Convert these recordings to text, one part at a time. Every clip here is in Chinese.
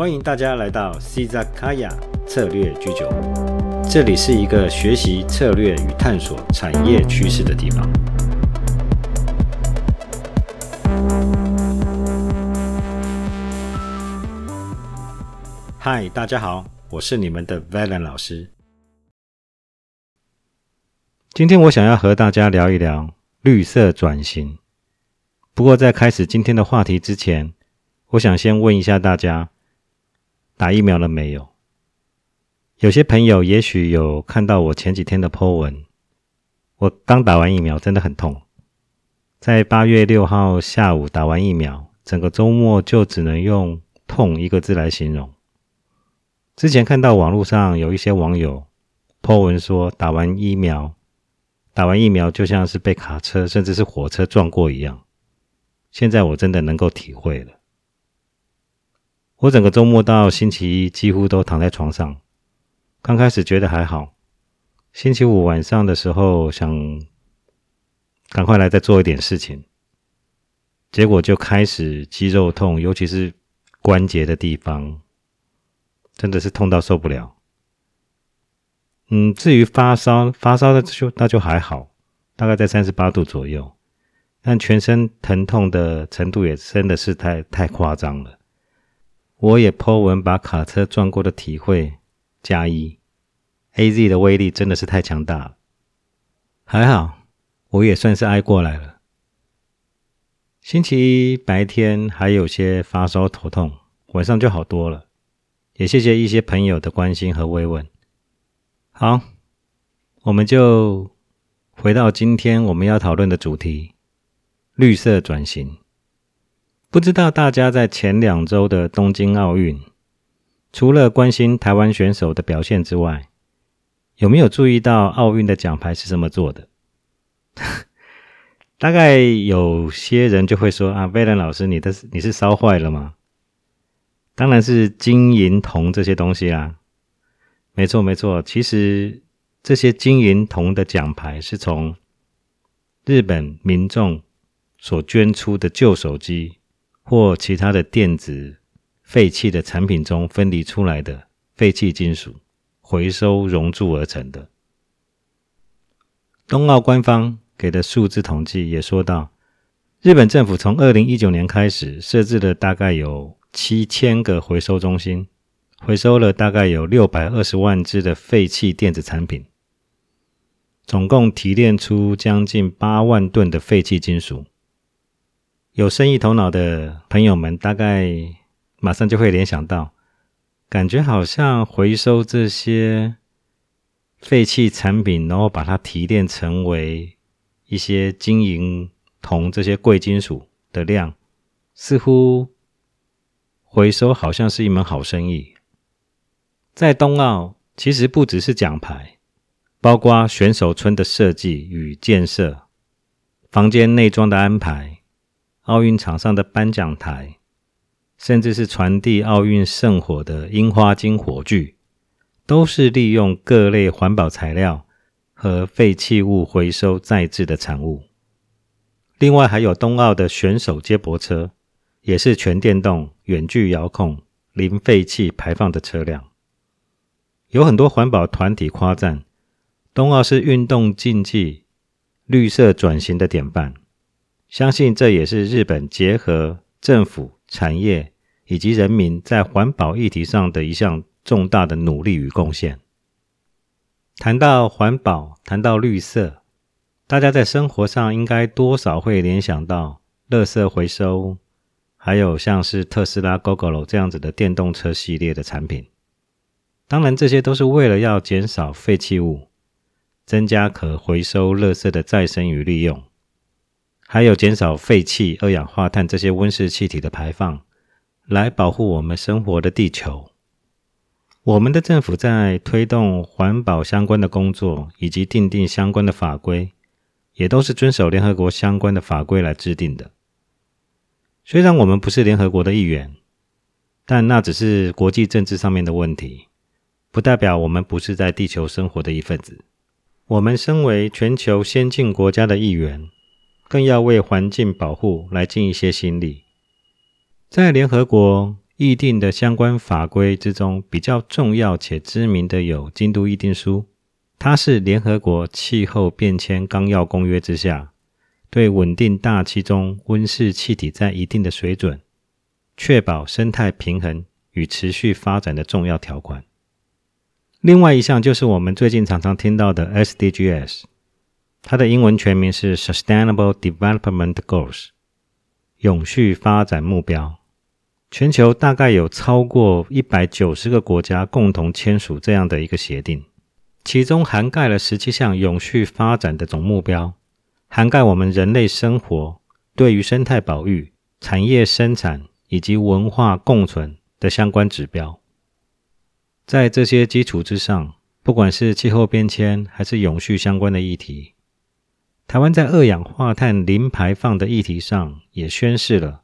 欢迎大家来到 c z a k a y a 策略居酒屋，这里是一个学习策略与探索产业趋势的地方。嗨，大家好，我是你们的 Valen 老师。今天我想要和大家聊一聊绿色转型。不过在开始今天的话题之前，我想先问一下大家。打疫苗了没有？有些朋友也许有看到我前几天的 po 文。我刚打完疫苗，真的很痛。在八月六号下午打完疫苗，整个周末就只能用“痛”一个字来形容。之前看到网络上有一些网友 po 文说，打完疫苗，打完疫苗就像是被卡车甚至是火车撞过一样。现在我真的能够体会了。我整个周末到星期一几乎都躺在床上。刚开始觉得还好，星期五晚上的时候想赶快来再做一点事情，结果就开始肌肉痛，尤其是关节的地方，真的是痛到受不了。嗯，至于发烧，发烧的就那就还好，大概在三十八度左右，但全身疼痛的程度也真的是太太夸张了。我也颇闻把卡车撞过的体会加一，A Z 的威力真的是太强大了。还好，我也算是挨过来了。星期一白天还有些发烧头痛，晚上就好多了。也谢谢一些朋友的关心和慰问。好，我们就回到今天我们要讨论的主题——绿色转型。不知道大家在前两周的东京奥运，除了关心台湾选手的表现之外，有没有注意到奥运的奖牌是这么做的？大概有些人就会说：“啊，威廉老师，你的你是烧坏了吗？”当然是金银铜这些东西啦。没错没错，其实这些金银铜的奖牌是从日本民众所捐出的旧手机。或其他的电子废弃的产品中分离出来的废弃金属，回收熔铸而成的。冬奥官方给的数字统计也说到，日本政府从二零一九年开始设置了大概有七千个回收中心，回收了大概有六百二十万只的废弃电子产品，总共提炼出将近八万吨的废弃金属。有生意头脑的朋友们，大概马上就会联想到，感觉好像回收这些废弃产品，然后把它提炼成为一些金银铜这些贵金属的量，似乎回收好像是一门好生意。在冬奥，其实不只是奖牌，包括选手村的设计与建设、房间内装的安排。奥运场上的颁奖台，甚至是传递奥运圣火的樱花金火炬，都是利用各类环保材料和废弃物回收再制的产物。另外，还有冬奥的选手接驳车，也是全电动、远距遥控、零废气排放的车辆。有很多环保团体夸赞，冬奥是运动竞技绿色转型的典范。相信这也是日本结合政府、产业以及人民在环保议题上的一项重大的努力与贡献。谈到环保，谈到绿色，大家在生活上应该多少会联想到垃圾回收，还有像是特斯拉、Google 这样子的电动车系列的产品。当然，这些都是为了要减少废弃物，增加可回收垃圾的再生与利用。还有减少废气、二氧化碳这些温室气体的排放，来保护我们生活的地球。我们的政府在推动环保相关的工作，以及订定相关的法规，也都是遵守联合国相关的法规来制定的。虽然我们不是联合国的一员，但那只是国际政治上面的问题，不代表我们不是在地球生活的一份子。我们身为全球先进国家的一员。更要为环境保护来尽一些心力。在联合国议定的相关法规之中，比较重要且知名的有《京都议定书》，它是联合国气候变迁纲要公约之下，对稳定大气中温室气体在一定的水准，确保生态平衡与持续发展的重要条款。另外一项就是我们最近常常听到的 SDGs，它的英文全名是 Sustainable Development Goals。永续发展目标，全球大概有超过一百九十个国家共同签署这样的一个协定，其中涵盖了十七项永续发展的总目标，涵盖我们人类生活对于生态保育、产业生产以及文化共存的相关指标。在这些基础之上，不管是气候变迁还是永续相关的议题。台湾在二氧化碳零排放的议题上，也宣示了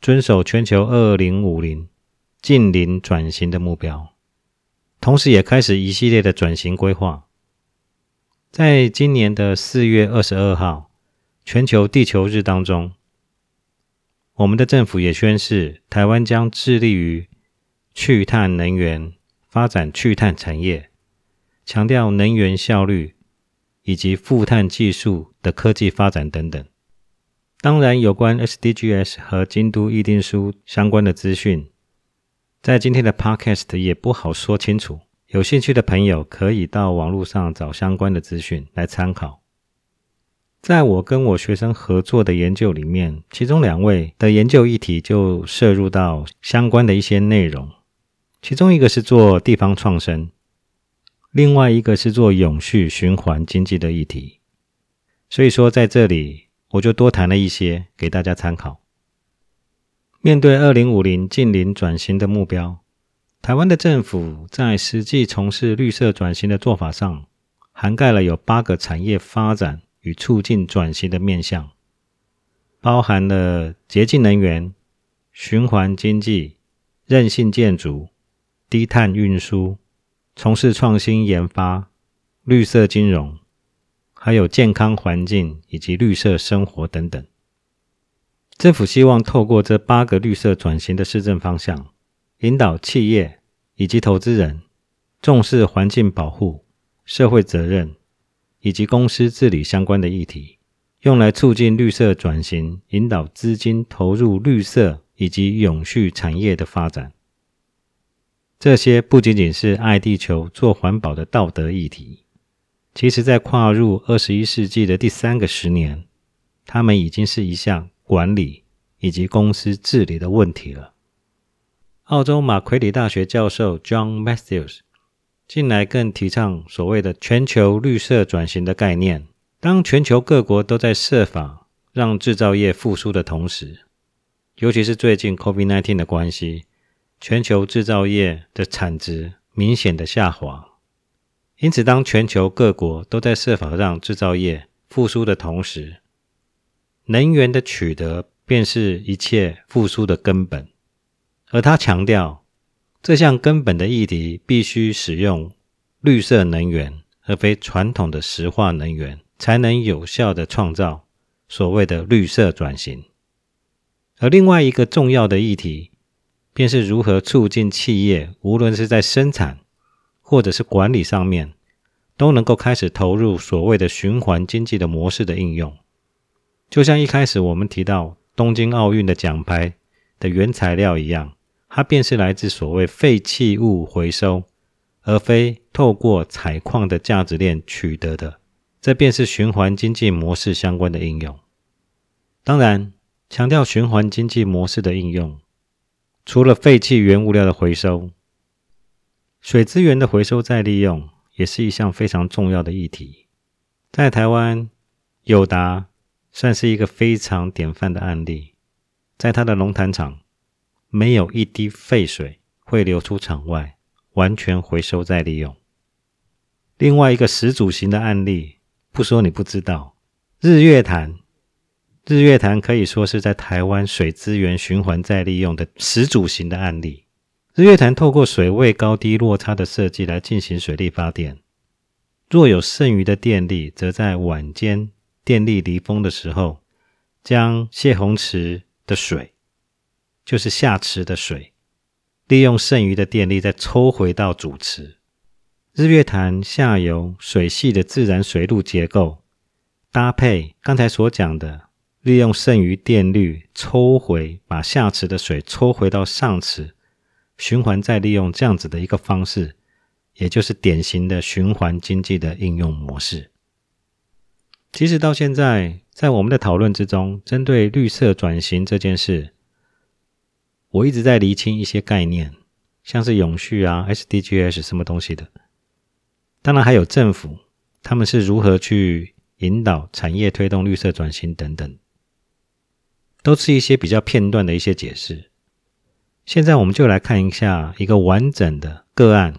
遵守全球二零五零近零转型的目标，同时也开始一系列的转型规划。在今年的四月二十二号全球地球日当中，我们的政府也宣示，台湾将致力于去碳能源发展，去碳产业，强调能源效率。以及负碳技术的科技发展等等。当然，有关 SDGs 和京都议定书相关的资讯，在今天的 Podcast 也不好说清楚。有兴趣的朋友可以到网络上找相关的资讯来参考。在我跟我学生合作的研究里面，其中两位的研究议题就涉入到相关的一些内容。其中一个是做地方创生。另外一个是做永续循环经济的议题，所以说在这里我就多谈了一些给大家参考。面对二零五零近零转型的目标，台湾的政府在实际从事绿色转型的做法上，涵盖了有八个产业发展与促进转型的面向，包含了洁净能源、循环经济、韧性建筑、低碳运输。从事创新研发、绿色金融，还有健康环境以及绿色生活等等。政府希望透过这八个绿色转型的市政方向，引导企业以及投资人重视环境保护、社会责任以及公司治理相关的议题，用来促进绿色转型，引导资金投入绿色以及永续产业的发展。这些不仅仅是爱地球、做环保的道德议题，其实，在跨入二十一世纪的第三个十年，他们已经是一项管理以及公司治理的问题了。澳洲马奎里大学教授 John Matthews 近来更提倡所谓的全球绿色转型的概念。当全球各国都在设法让制造业复苏的同时，尤其是最近 COVID-19 的关系。全球制造业的产值明显的下滑，因此，当全球各国都在设法让制造业复苏的同时，能源的取得便是一切复苏的根本。而他强调，这项根本的议题必须使用绿色能源，而非传统的石化能源，才能有效的创造所谓的绿色转型。而另外一个重要的议题。便是如何促进企业，无论是在生产或者是管理上面，都能够开始投入所谓的循环经济的模式的应用。就像一开始我们提到东京奥运的奖牌的原材料一样，它便是来自所谓废弃物回收，而非透过采矿的价值链取得的。这便是循环经济模式相关的应用。当然，强调循环经济模式的应用。除了废弃原物料的回收，水资源的回收再利用也是一项非常重要的议题。在台湾，友达算是一个非常典范的案例，在它的龙潭厂，没有一滴废水会流出厂外，完全回收再利用。另外一个始祖型的案例，不说你不知道，日月潭。日月潭可以说是在台湾水资源循环再利用的始祖型的案例。日月潭透过水位高低落差的设计来进行水力发电，若有剩余的电力，则在晚间电力离峰的时候，将泄洪池的水，就是下池的水，利用剩余的电力再抽回到主池。日月潭下游水系的自然水路结构，搭配刚才所讲的利用剩余电率抽回，把下池的水抽回到上池，循环再利用这样子的一个方式，也就是典型的循环经济的应用模式。其实到现在，在我们的讨论之中，针对绿色转型这件事，我一直在厘清一些概念，像是永续啊、SDGs 什么东西的。当然还有政府，他们是如何去引导产业推动绿色转型等等，都是一些比较片段的一些解释。现在我们就来看一下一个完整的个案，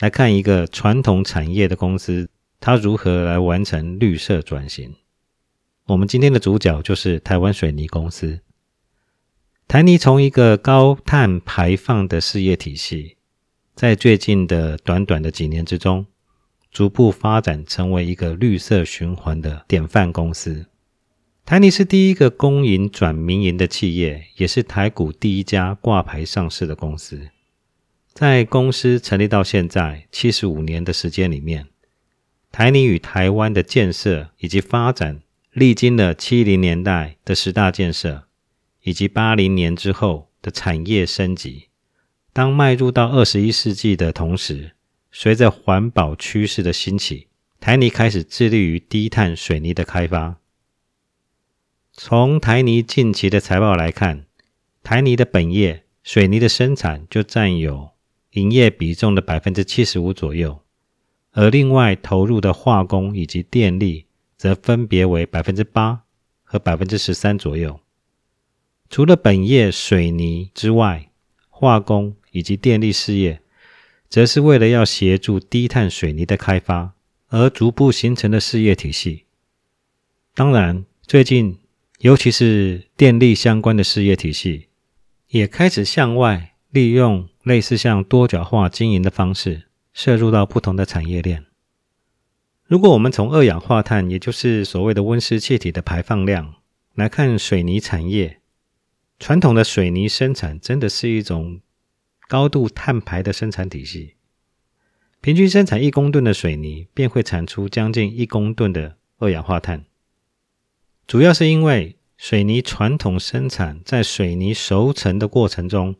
来看一个传统产业的公司，它如何来完成绿色转型。我们今天的主角就是台湾水泥公司。台泥从一个高碳排放的事业体系，在最近的短短的几年之中。逐步发展成为一个绿色循环的典范公司。台泥是第一个公营转民营的企业，也是台股第一家挂牌上市的公司。在公司成立到现在七十五年的时间里面，台泥与台湾的建设以及发展，历经了七零年代的十大建设，以及八零年之后的产业升级。当迈入到二十一世纪的同时，随着环保趋势的兴起，台泥开始致力于低碳水泥的开发。从台泥近期的财报来看，台泥的本业水泥的生产就占有营业比重的百分之七十五左右，而另外投入的化工以及电力则分别为百分之八和百分之十三左右。除了本业水泥之外，化工以及电力事业。则是为了要协助低碳水泥的开发而逐步形成的事业体系。当然，最近尤其是电力相关的事业体系，也开始向外利用类似像多角化经营的方式，摄入到不同的产业链。如果我们从二氧化碳，也就是所谓的温室气体的排放量来看，水泥产业传统的水泥生产真的是一种。高度碳排的生产体系，平均生产一公吨的水泥，便会产出将近一公吨的二氧化碳。主要是因为水泥传统生产在水泥熟成的过程中，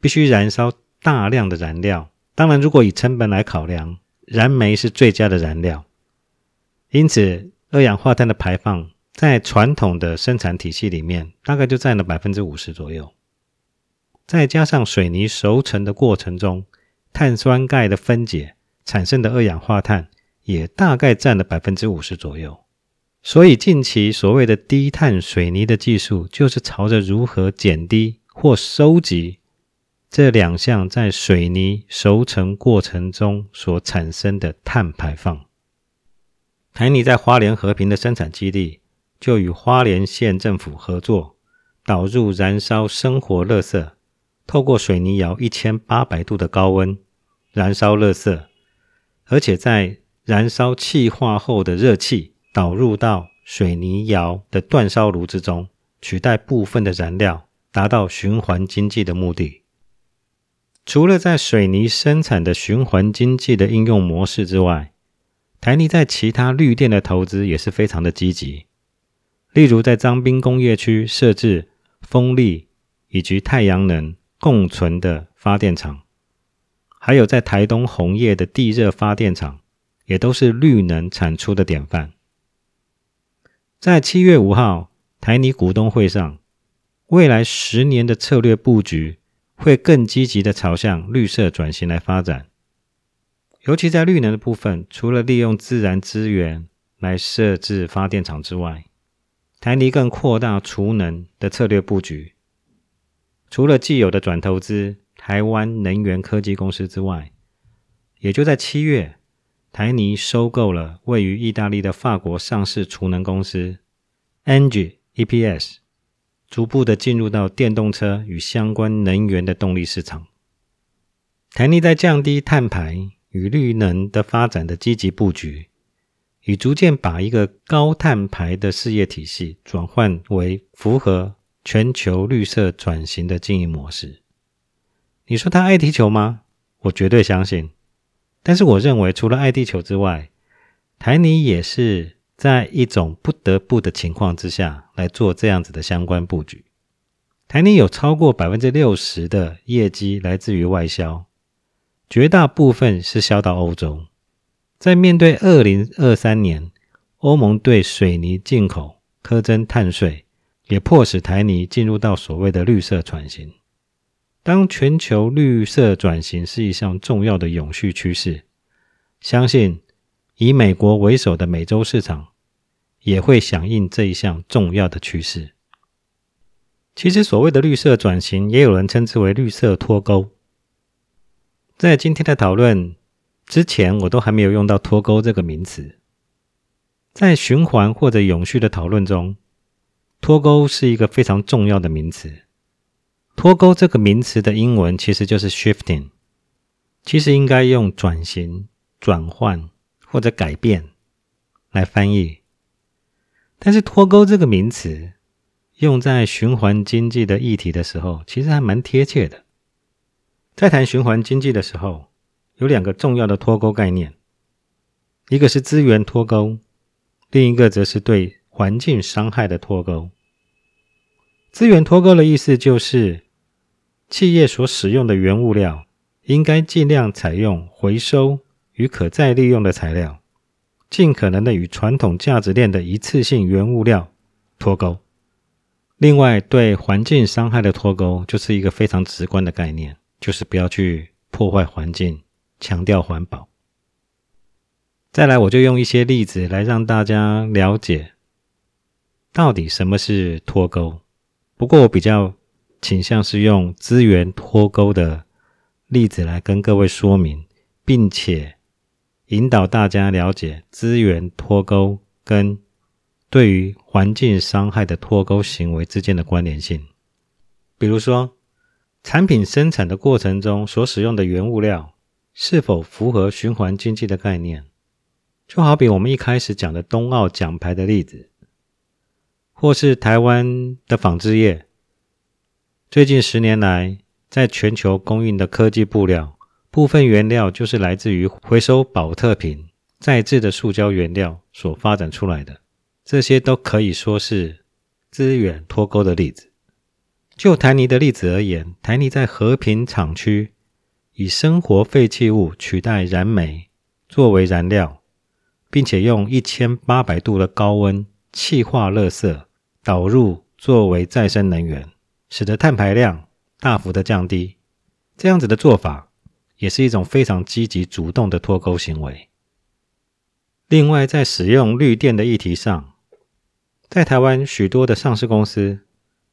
必须燃烧大量的燃料。当然，如果以成本来考量，燃煤是最佳的燃料。因此，二氧化碳的排放在传统的生产体系里面，大概就占了百分之五十左右。再加上水泥熟成的过程中，碳酸钙的分解产生的二氧化碳也大概占了百分之五十左右。所以近期所谓的低碳水泥的技术，就是朝着如何减低或收集这两项在水泥熟成过程中所产生的碳排放。台泥在花莲和平的生产基地，就与花莲县政府合作，导入燃烧生活垃圾。透过水泥窑一千八百度的高温燃烧热色，而且在燃烧气化后的热气导入到水泥窑的煅烧炉之中，取代部分的燃料，达到循环经济的目的。除了在水泥生产的循环经济的应用模式之外，台泥在其他绿电的投资也是非常的积极，例如在彰滨工业区设置风力以及太阳能。共存的发电厂，还有在台东红叶的地热发电厂，也都是绿能产出的典范。在七月五号台泥股东会上，未来十年的策略布局会更积极的朝向绿色转型来发展。尤其在绿能的部分，除了利用自然资源来设置发电厂之外，台泥更扩大储能的策略布局。除了既有的转投资台湾能源科技公司之外，也就在七月，台泥收购了位于意大利的法国上市储能公司 Engie EPS，逐步的进入到电动车与相关能源的动力市场。台泥在降低碳排与绿能的发展的积极布局，已逐渐把一个高碳排的事业体系转换为符合。全球绿色转型的经营模式，你说他爱踢球吗？我绝对相信。但是我认为，除了爱地球之外，台泥也是在一种不得不的情况之下来做这样子的相关布局。台泥有超过百分之六十的业绩来自于外销，绝大部分是销到欧洲。在面对二零二三年，欧盟对水泥进口苛征碳税，也迫使台泥进入到所谓的绿色转型。当全球绿色转型是一项重要的永续趋势，相信以美国为首的美洲市场也会响应这一项重要的趋势。其实，所谓的绿色转型，也有人称之为绿色脱钩。在今天的讨论之前，我都还没有用到脱钩这个名词。在循环或者永续的讨论中，脱钩是一个非常重要的名词。脱钩这个名词的英文其实就是 shifting，其实应该用转型、转换或者改变来翻译。但是脱钩这个名词用在循环经济的议题的时候，其实还蛮贴切的。在谈循环经济的时候，有两个重要的脱钩概念，一个是资源脱钩，另一个则是对环境伤害的脱钩。资源脱钩的意思就是，企业所使用的原物料应该尽量采用回收与可再利用的材料，尽可能的与传统价值链的一次性原物料脱钩。另外，对环境伤害的脱钩就是一个非常直观的概念，就是不要去破坏环境，强调环保。再来，我就用一些例子来让大家了解，到底什么是脱钩。不过，我比较倾向是用资源脱钩的例子来跟各位说明，并且引导大家了解资源脱钩跟对于环境伤害的脱钩行为之间的关联性。比如说，产品生产的过程中所使用的原物料是否符合循环经济的概念？就好比我们一开始讲的冬奥奖牌的例子。或是台湾的纺织业，最近十年来，在全球供应的科技布料部分原料，就是来自于回收保特瓶再制的塑胶原料所发展出来的。这些都可以说是资源脱钩的例子。就台泥的例子而言，台泥在和平厂区以生活废弃物取代燃煤作为燃料，并且用一千八百度的高温气化热色。导入作为再生能源，使得碳排量大幅的降低。这样子的做法也是一种非常积极主动的脱钩行为。另外，在使用绿电的议题上，在台湾许多的上市公司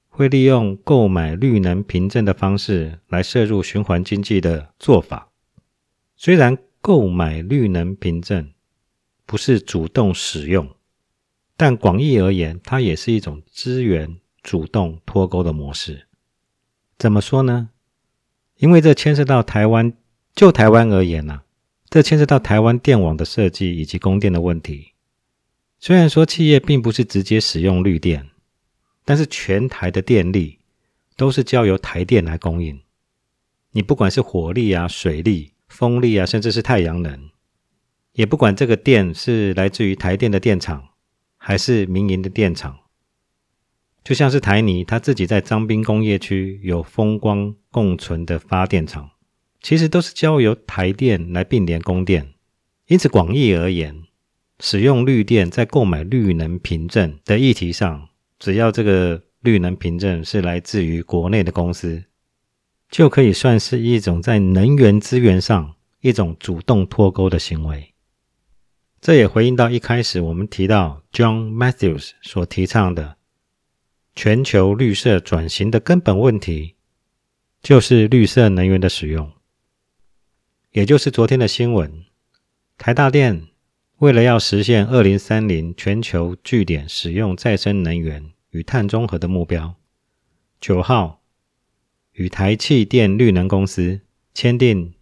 会利用购买绿能凭证的方式来摄入循环经济的做法。虽然购买绿能凭证不是主动使用。但广义而言，它也是一种资源主动脱钩的模式。怎么说呢？因为这牵涉到台湾，就台湾而言呢，这牵涉到台湾电网的设计以及供电的问题。虽然说企业并不是直接使用绿电，但是全台的电力都是交由台电来供应。你不管是火力啊、水力、风力啊，甚至是太阳能，也不管这个电是来自于台电的电厂。还是民营的电厂，就像是台泥，它自己在彰滨工业区有风光共存的发电厂，其实都是交由台电来并联供电。因此，广义而言，使用绿电在购买绿能凭证的议题上，只要这个绿能凭证是来自于国内的公司，就可以算是一种在能源资源上一种主动脱钩的行为。这也回应到一开始我们提到 John Matthews 所提倡的全球绿色转型的根本问题，就是绿色能源的使用。也就是昨天的新闻，台大电为了要实现二零三零全球据点使用再生能源与碳中和的目标，九号与台气电绿能公司签订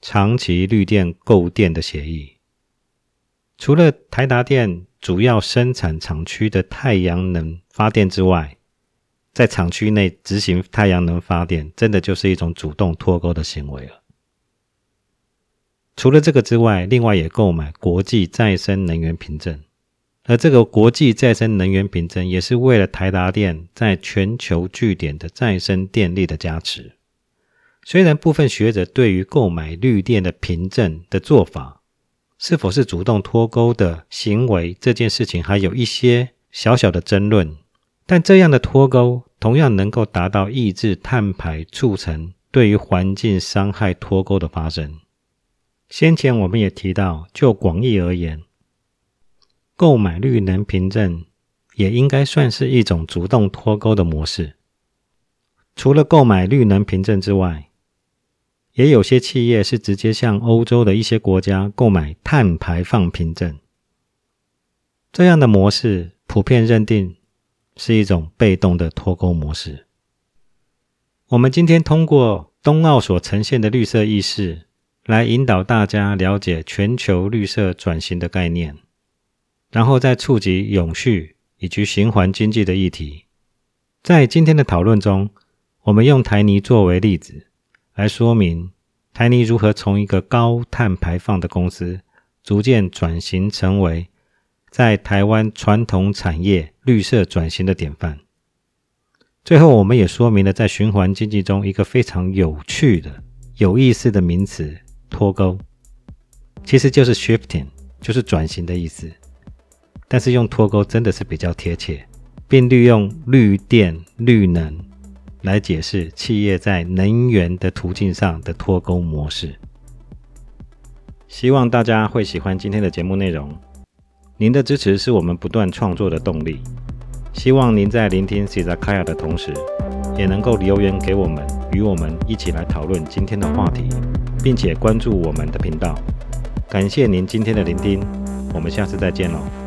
长期绿电购电的协议。除了台达电主要生产厂区的太阳能发电之外，在厂区内执行太阳能发电，真的就是一种主动脱钩的行为了。除了这个之外，另外也购买国际再生能源凭证，而这个国际再生能源凭证也是为了台达电在全球据点的再生电力的加持。虽然部分学者对于购买绿电的凭证的做法是否是主动脱钩的行为这件事情还有一些小小的争论，但这样的脱钩同样能够达到抑制碳排，促成对于环境伤害脱钩的发生。先前我们也提到，就广义而言，购买绿能凭证也应该算是一种主动脱钩的模式。除了购买绿能凭证之外，也有些企业是直接向欧洲的一些国家购买碳排放凭证。这样的模式普遍认定是一种被动的脱钩模式。我们今天通过冬奥所呈现的绿色意识。来引导大家了解全球绿色转型的概念，然后再触及永续以及循环经济的议题。在今天的讨论中，我们用台泥作为例子，来说明台泥如何从一个高碳排放的公司，逐渐转型成为在台湾传统产业绿色转型的典范。最后，我们也说明了在循环经济中一个非常有趣的、有意思的名词。脱钩其实就是 shifting，就是转型的意思。但是用脱钩真的是比较贴切，并利用绿电、绿能来解释企业在能源的途径上的脱钩模式。希望大家会喜欢今天的节目内容。您的支持是我们不断创作的动力。希望您在聆听 Cizakaya 的同时，也能够留言给我们，与我们一起来讨论今天的话题。并且关注我们的频道，感谢您今天的聆听，我们下次再见喽。